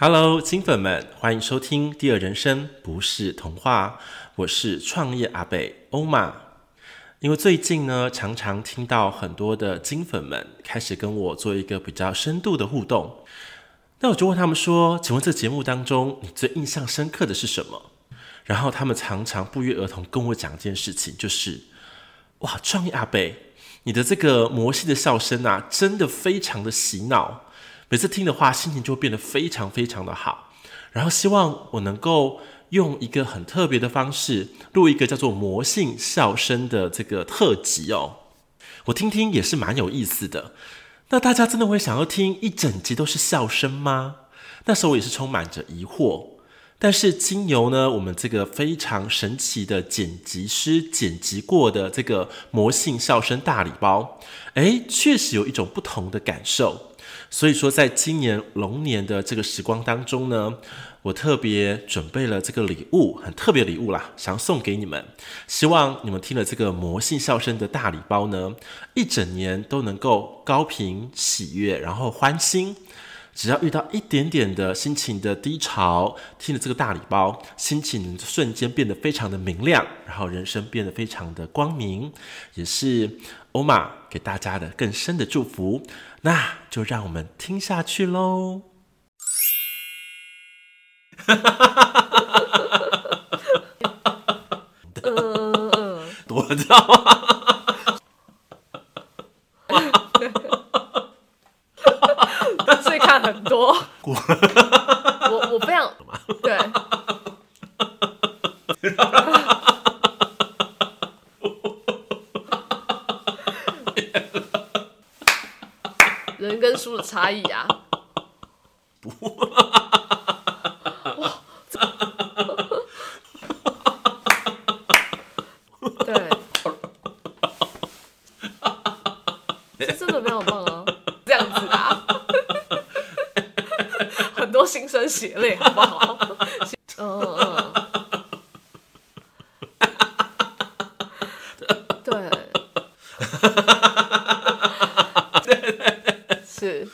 Hello，金粉们，欢迎收听《第二人生不是童话》，我是创业阿北欧玛。因为最近呢，常常听到很多的金粉们开始跟我做一个比较深度的互动，那我就问他们说：“请问这节目当中，你最印象深刻的是什么？”然后他们常常不约而同跟我讲一件事情，就是：“哇，创业阿北，你的这个魔性的笑声啊，真的非常的洗脑。”每次听的话，心情就会变得非常非常的好。然后希望我能够用一个很特别的方式录一个叫做“魔性笑声”的这个特辑哦。我听听也是蛮有意思的。那大家真的会想要听一整集都是笑声吗？那时候我也是充满着疑惑。但是经由呢，我们这个非常神奇的剪辑师剪辑过的这个魔性笑声大礼包，诶，确实有一种不同的感受。所以说，在今年龙年的这个时光当中呢，我特别准备了这个礼物，很特别礼物啦，想要送给你们。希望你们听了这个魔性笑声的大礼包呢，一整年都能够高频喜悦，然后欢心。只要遇到一点点的心情的低潮，听了这个大礼包，心情瞬间变得非常的明亮，然后人生变得非常的光明，也是欧玛给大家的更深的祝福。那就让我们听下去喽。哈哈哈哈哈哈！嗯嗯 嗯，多。糟。很多，我我非常对，人跟书的差异啊，对，这真的非常棒啊，这样子啊。多心生血泪，好不好？嗯嗯嗯，对，是，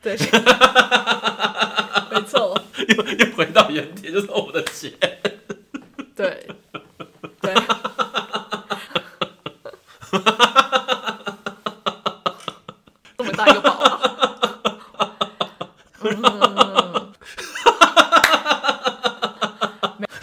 对，没错，又又回到原点，就是我的钱，对，对，这么大一个宝啊！嗯，我相信大家现在没有办法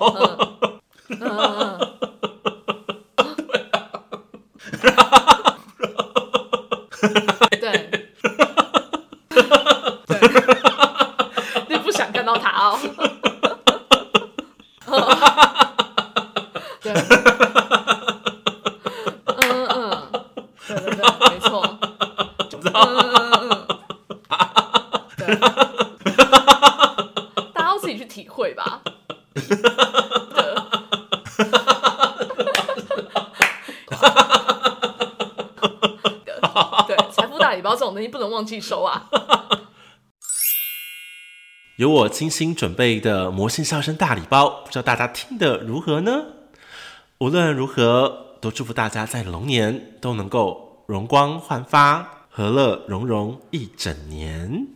嗯 嗯嗯，对，对，你不想看到他哦。对，嗯嗯，对对对，没错。大家要自己去体会吧。对，对财富大礼包这种东西不能忘记收啊。有我精心准备的魔性笑声大礼包，不知道大家听得如何呢？无论如何，都祝福大家在龙年都能够容光焕发。和乐融融一整年。